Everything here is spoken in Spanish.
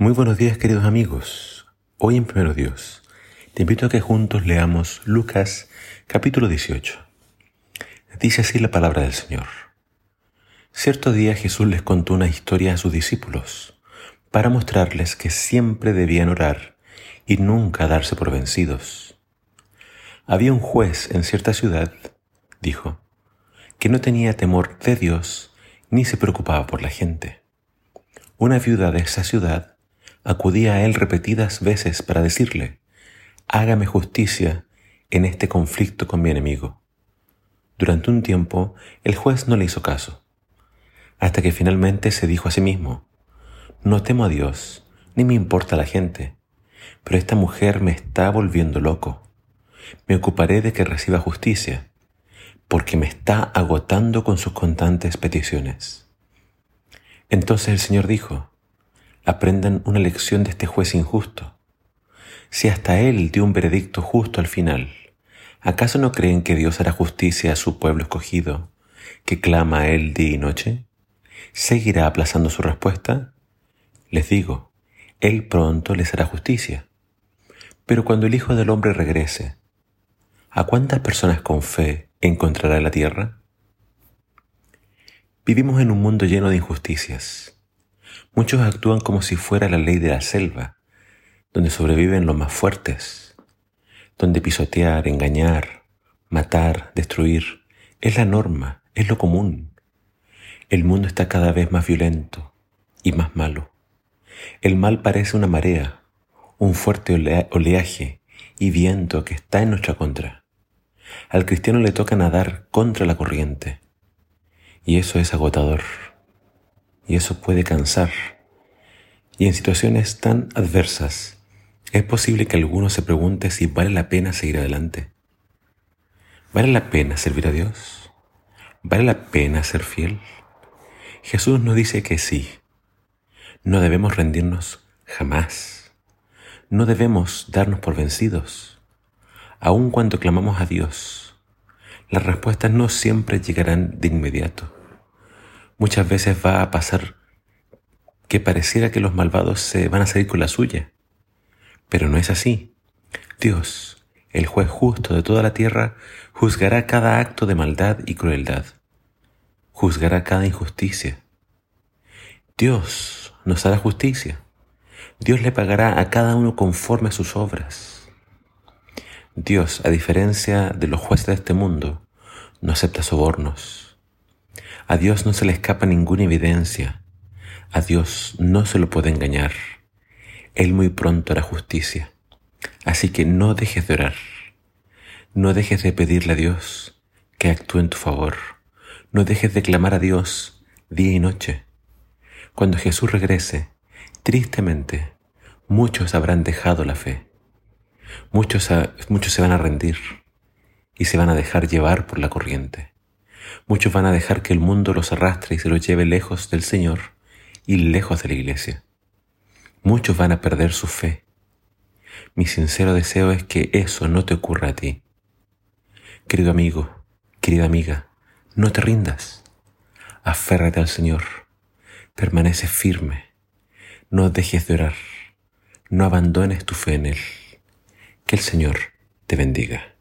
Muy buenos días queridos amigos. Hoy en Primero Dios te invito a que juntos leamos Lucas capítulo 18. Dice así la palabra del Señor. Cierto día Jesús les contó una historia a sus discípulos para mostrarles que siempre debían orar y nunca darse por vencidos. Había un juez en cierta ciudad, dijo, que no tenía temor de Dios ni se preocupaba por la gente. Una viuda de esa ciudad acudía a él repetidas veces para decirle, hágame justicia en este conflicto con mi enemigo. Durante un tiempo el juez no le hizo caso, hasta que finalmente se dijo a sí mismo, no temo a Dios, ni me importa la gente, pero esta mujer me está volviendo loco. Me ocuparé de que reciba justicia, porque me está agotando con sus constantes peticiones. Entonces el Señor dijo, aprendan una lección de este juez injusto. Si hasta él dio un veredicto justo al final, ¿acaso no creen que Dios hará justicia a su pueblo escogido, que clama a él día y noche? ¿Seguirá aplazando su respuesta? Les digo, él pronto les hará justicia. Pero cuando el Hijo del Hombre regrese, ¿a cuántas personas con fe encontrará en la tierra? Vivimos en un mundo lleno de injusticias Muchos actúan como si fuera la ley de la selva, donde sobreviven los más fuertes, donde pisotear, engañar, matar, destruir es la norma, es lo común. El mundo está cada vez más violento y más malo. El mal parece una marea, un fuerte oleaje y viento que está en nuestra contra. Al cristiano le toca nadar contra la corriente. Y eso es agotador y eso puede cansar. Y en situaciones tan adversas, es posible que alguno se pregunte si vale la pena seguir adelante. ¿Vale la pena servir a Dios? ¿Vale la pena ser fiel? Jesús nos dice que sí. No debemos rendirnos jamás. No debemos darnos por vencidos. Aun cuando clamamos a Dios, las respuestas no siempre llegarán de inmediato. Muchas veces va a pasar que pareciera que los malvados se van a salir con la suya. Pero no es así. Dios, el juez justo de toda la tierra, juzgará cada acto de maldad y crueldad. Juzgará cada injusticia. Dios nos hará justicia. Dios le pagará a cada uno conforme a sus obras. Dios, a diferencia de los jueces de este mundo, no acepta sobornos a Dios no se le escapa ninguna evidencia. A Dios no se lo puede engañar. Él muy pronto hará justicia. Así que no dejes de orar. No dejes de pedirle a Dios que actúe en tu favor. No dejes de clamar a Dios día y noche. Cuando Jesús regrese, tristemente, muchos habrán dejado la fe. Muchos, muchos se van a rendir y se van a dejar llevar por la corriente. Muchos van a dejar que el mundo los arrastre y se los lleve lejos del Señor y lejos de la iglesia. Muchos van a perder su fe. Mi sincero deseo es que eso no te ocurra a ti. Querido amigo, querida amiga, no te rindas. Aférrate al Señor. Permanece firme. No dejes de orar. No abandones tu fe en Él. Que el Señor te bendiga.